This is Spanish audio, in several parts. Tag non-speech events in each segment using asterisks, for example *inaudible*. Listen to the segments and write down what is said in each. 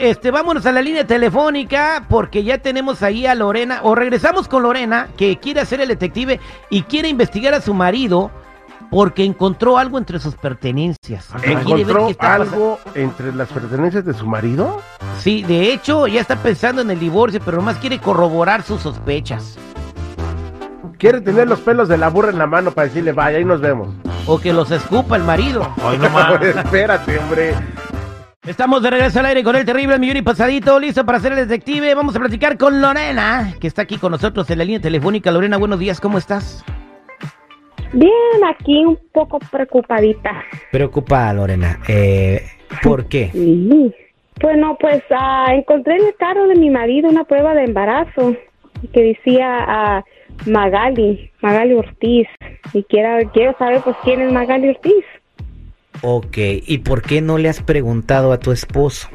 Este, vámonos a la línea telefónica porque ya tenemos ahí a Lorena, o regresamos con Lorena, que quiere hacer el detective y quiere investigar a su marido porque encontró algo entre sus pertenencias. ¿Encontró algo entre las pertenencias de su marido? Sí, de hecho, ya está pensando en el divorcio, pero nomás quiere corroborar sus sospechas. Quiere tener los pelos de la burra en la mano para decirle, vaya, ahí nos vemos. O que los escupa el marido. *laughs* Espérate, hombre. Estamos de regreso al aire con el terrible millón y pasadito, listo para ser el detective. Vamos a platicar con Lorena, que está aquí con nosotros en la línea telefónica. Lorena, buenos días, ¿cómo estás? Bien, aquí un poco preocupadita. Preocupada, Lorena. Eh, ¿Por qué? Sí. Bueno, pues ah, encontré en el carro de mi marido una prueba de embarazo que decía a Magali, Magali Ortiz. Y quiero, quiero saber pues quién es Magali Ortiz. Ok, ¿y por qué no le has preguntado a tu esposo?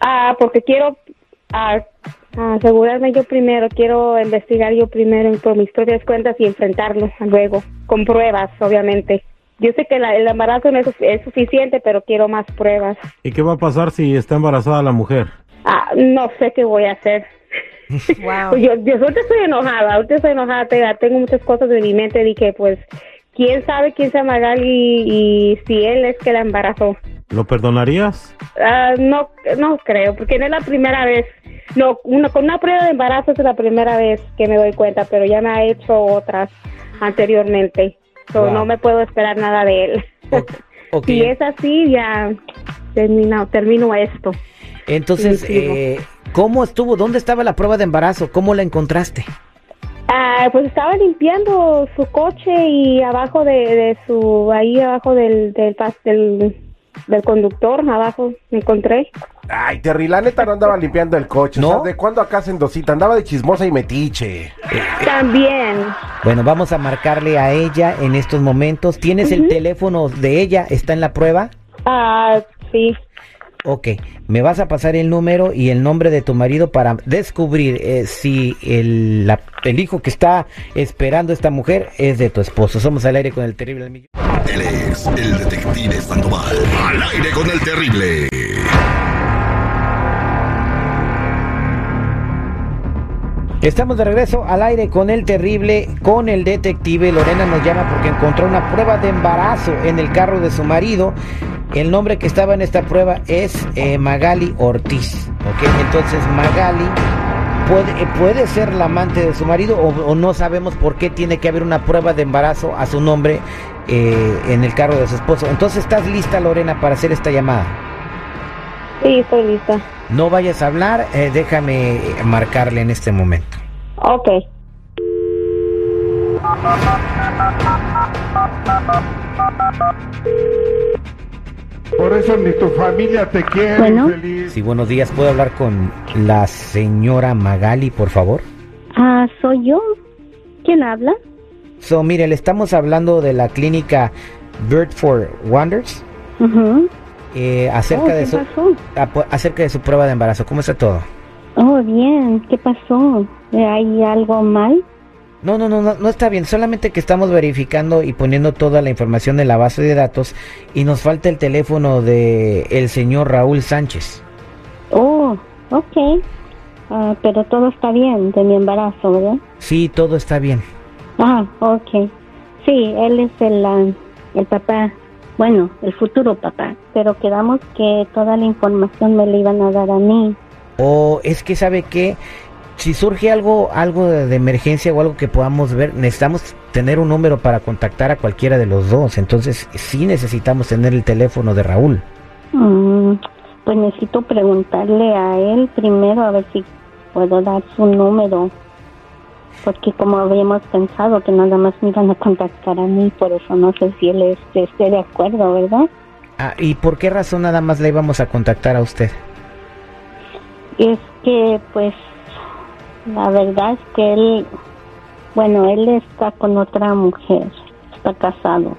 Ah, porque quiero ah, asegurarme yo primero, quiero investigar yo primero por mis propias cuentas y enfrentarlo luego, con pruebas, obviamente. Yo sé que la- el embarazo no es, es suficiente, pero quiero más pruebas. ¿Y qué va a pasar si está embarazada la mujer? Ah, no sé qué voy a hacer. *laughs* Wow. Yo, yo ahorita estoy enojada, ahorita estoy enojada, te- tengo muchas cosas en mi mente que pues, quién sabe quién sea Magali y si él es que la embarazó. ¿Lo perdonarías? Ah, no, no creo, porque no es la primera vez. No, una, con una prueba de embarazo es la primera vez que me doy cuenta, pero ya me ha hecho otras anteriormente. So, Wow. No me puedo esperar nada de él. *laughs* Si es así, ya termino, termino esto. entonces, eh, ¿cómo estuvo? ¿Dónde estaba la prueba de embarazo? ¿Cómo la encontraste? Ah, pues estaba limpiando su coche y abajo de, de su, ahí abajo del, del, pas- del, del conductor, abajo me encontré. Ay, Terry, la neta no andaba limpiando el coche. ¿No? O sea, ¿de cuándo acá hacen dosita? Andaba de chismosa y metiche. También. Bueno, vamos a marcarle a ella en estos momentos. ¿Tienes el teléfono de ella? ¿Está en la prueba? Ah, sí. Ok, me vas a pasar el número y el nombre de tu marido para descubrir eh, si el, la- el hijo que está esperando esta mujer es de tu esposo. Somos al aire con el terrible. Él es el detective Sandoval. Al aire con el terrible. Estamos de regreso al aire con el terrible, con el detective. Lorena nos llama porque encontró una prueba de embarazo en el carro de su marido. El nombre que estaba en esta prueba es eh, Magali Ortiz. ¿ok? Entonces Magali puede, eh, puede ser la amante de su marido o, o no sabemos por qué tiene que haber una prueba de embarazo a su nombre eh, en el carro de su esposo. Entonces estás lista Lorena para hacer esta llamada. Sí, estoy lista. No vayas a hablar, eh, déjame marcarle en este momento. Ok. Por eso ni tu familia te quiere, Bueno. infeliz. Sí, buenos días. ¿Puedo hablar con la señora Magali, por favor? Ah, soy yo. ¿Quién habla? So, mire, le estamos hablando de la clínica Bird for Wonders Ujú. eh, acerca, Oh, de ¿qué su, pasó? apo- acerca de su prueba de embarazo. ¿Cómo está todo? Oh, bien. ¿Qué pasó? ¿Hay algo mal? No, no, no, no, no está bien. Solamente que estamos verificando y poniendo toda la información en la base de datos y nos falta el teléfono de el señor Raúl Sánchez. Oh, ok. Ah, pero todo está bien de mi embarazo, ¿verdad? Sí, todo está bien. Ah, ok. Sí, él es el, el papá, bueno, el futuro papá, pero quedamos que toda la información me la iban a dar a mí. O es que sabe que si surge algo, algo de, emergencia o algo que podamos ver, necesitamos tener un número para contactar a cualquiera de los dos. Entonces sí necesitamos tener el teléfono de Raúl. Mm, pues necesito preguntarle a él primero a ver si puedo dar su número. Porque como habíamos pensado que nada más me iban a contactar a mí, por eso no sé si él este, esté de acuerdo, ¿verdad? Ah, ¿Y por qué razón nada más le íbamos a contactar a usted? Es que, pues, la verdad es que él, bueno, él está con otra mujer, está casado.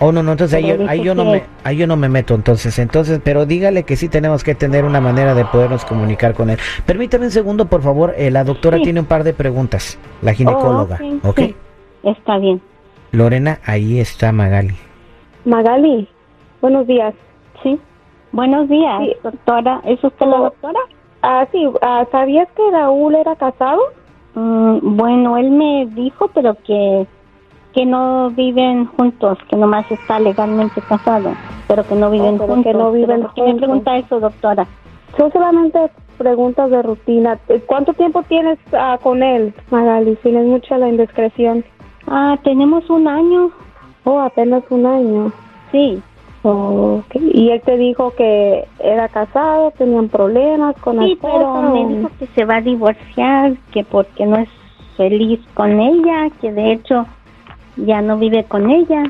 Oh, no, no, entonces ahí, ahí yo no me, ahí yo no me meto entonces, entonces, pero dígale que sí tenemos que tener una manera de podernos comunicar con él. Permítame un segundo, por favor, eh, la doctora Sí. tiene un par de preguntas, la ginecóloga, Oh, ¿ok? sí, está bien. Lorena, ahí está Magali. Magali, buenos días. Sí. Buenos días, Sí. doctora. ¿Es usted la Oh. doctora? Ah, sí, ah, ¿sabías que Raúl era casado? Mm, bueno, él me dijo, pero que que no viven juntos, que nomás está legalmente casado, pero que no viven Oh, pero juntos. que no viven ¿Pero ¿Por qué me pregunta eso, doctora? Son solamente preguntas de rutina. Eh, ¿Cuánto tiempo tienes ah, con él, Magali? Si no es mucha la indiscreción. Ah, tenemos un año. Oh, apenas un año. Sí. Oh, ok. Y él te dijo que era casado, tenían problemas con Sí, esposa, pero me o- dijo que se va a divorciar, que porque no es feliz con ella, que de hecho ya no vive con ella,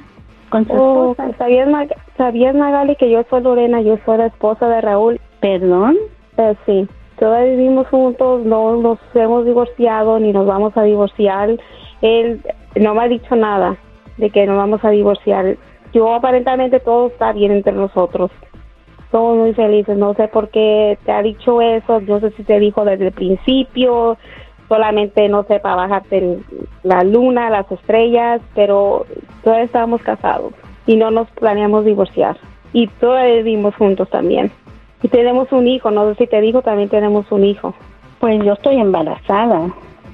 con su Oh, esposa. ¿sabías, Mag- ¿Sabías, Magali, que yo soy Lorena? Yo soy la esposa de Raúl. ¿Perdón? Eh, sí, todavía vivimos juntos, no nos hemos divorciado ni nos vamos a divorciar. Él no me ha dicho nada de que nos vamos a divorciar. Yo aparentemente todo está bien entre nosotros. Somos muy felices. No sé por qué te ha dicho eso. No sé si te dijo desde el principio. Solamente, no sé, para bajarte la luna, las estrellas. Pero todavía estábamos casados y no nos planeamos divorciar. Y todavía vivimos juntos también. Y tenemos un hijo, no sé si te dijo, también tenemos un hijo. Pues yo estoy embarazada.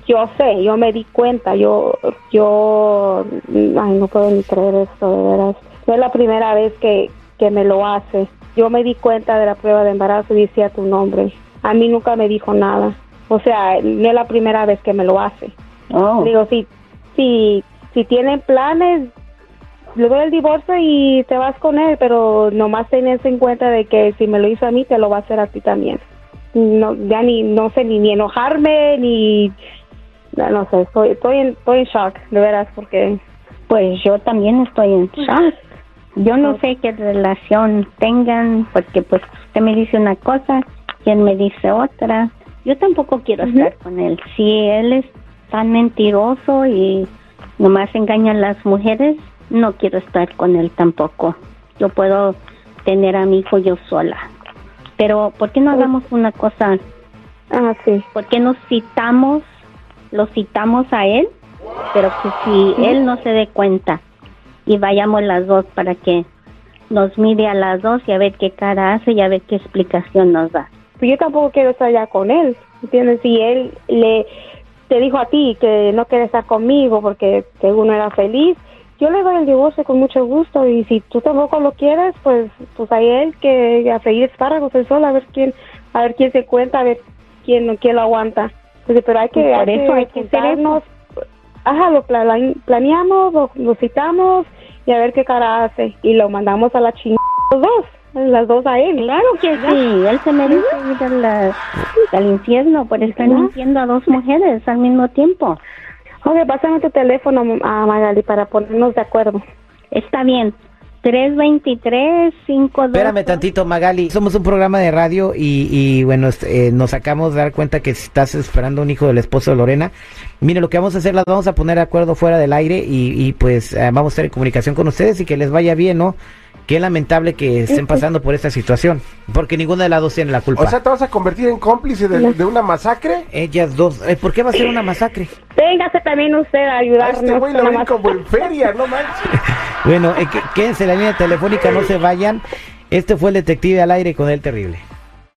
Yo sé, yo me di cuenta, yo, yo, ay, no puedo ni creer esto, de veras. No es la primera vez que, que me lo hace. Yo me di cuenta de la prueba de embarazo y decía tu nombre. A mí nunca me dijo nada. O sea, no es la primera vez que me lo hace. Oh. Digo, si, si, si tienen planes, le doy el divorcio y te vas con él, pero nomás tenés en cuenta de que si me lo hizo a mí, te lo va a hacer a ti también. No, ya ni, no sé, ni, ni enojarme, ni, no sé, estoy, estoy, en, estoy en shock, de veras, porque Pues yo también estoy en shock. Yo no sé qué relación tengan, porque pues usted me dice una cosa, quien me dice otra. Yo tampoco quiero estar con él. Si él es tan mentiroso y nomás engaña a las mujeres, no quiero estar con él tampoco. Yo puedo tener a mi hijo yo sola. Pero, ¿por qué no hagamos una cosa? ah, sí. ¿Por qué nos citamos, lo citamos a él? Pero que si él no se dé cuenta y vayamos las dos para que nos mire a las dos y a ver qué cara hace y a ver qué explicación nos da. Pues yo tampoco quiero estar ya con él, ¿entiendes? Si él le te dijo a ti que no quiere estar conmigo porque según no era feliz, yo le doy el divorcio con mucho gusto y si tú tampoco lo quieres, pues pues a él que a freír espárragos el sol a ver quién a ver quién se cuenta, a ver quién quién lo aguanta. Pero hay que, Y por hay eso que hay que hacer juntarnos. Ajá, lo pla- planeamos, lo, lo citamos y a ver qué cara hace y lo mandamos a la chingada los dos, las dos a él. Claro que sí, él se merece ir a la- al infierno por estar ¿No? mintiendo a dos mujeres al mismo tiempo. Ok, pásame tu teléfono a Magali para ponernos de acuerdo. Está bien. 323-52. Espérame tantito, Magali. Somos un programa de radio y, y, bueno, este, eh, nos acabamos de dar cuenta que estás esperando un hijo del esposo de Lorena. Mire, lo que vamos a hacer, las vamos a poner de acuerdo fuera del aire y, y, pues eh, vamos a estar en comunicación con ustedes y que les vaya bien, ¿no? Qué lamentable que estén pasando por esta situación, porque ninguna de las dos tiene la culpa. O sea, ¿te vas a convertir en cómplice de, de una masacre? Ellas dos, eh, ¿por qué va a ser una masacre? Véngase también usted a A ayudarnos. este güey lo ven como en feria, no manches. Bueno, eh, quédense en la línea telefónica, no se vayan. Este fue el detective al aire con el terrible.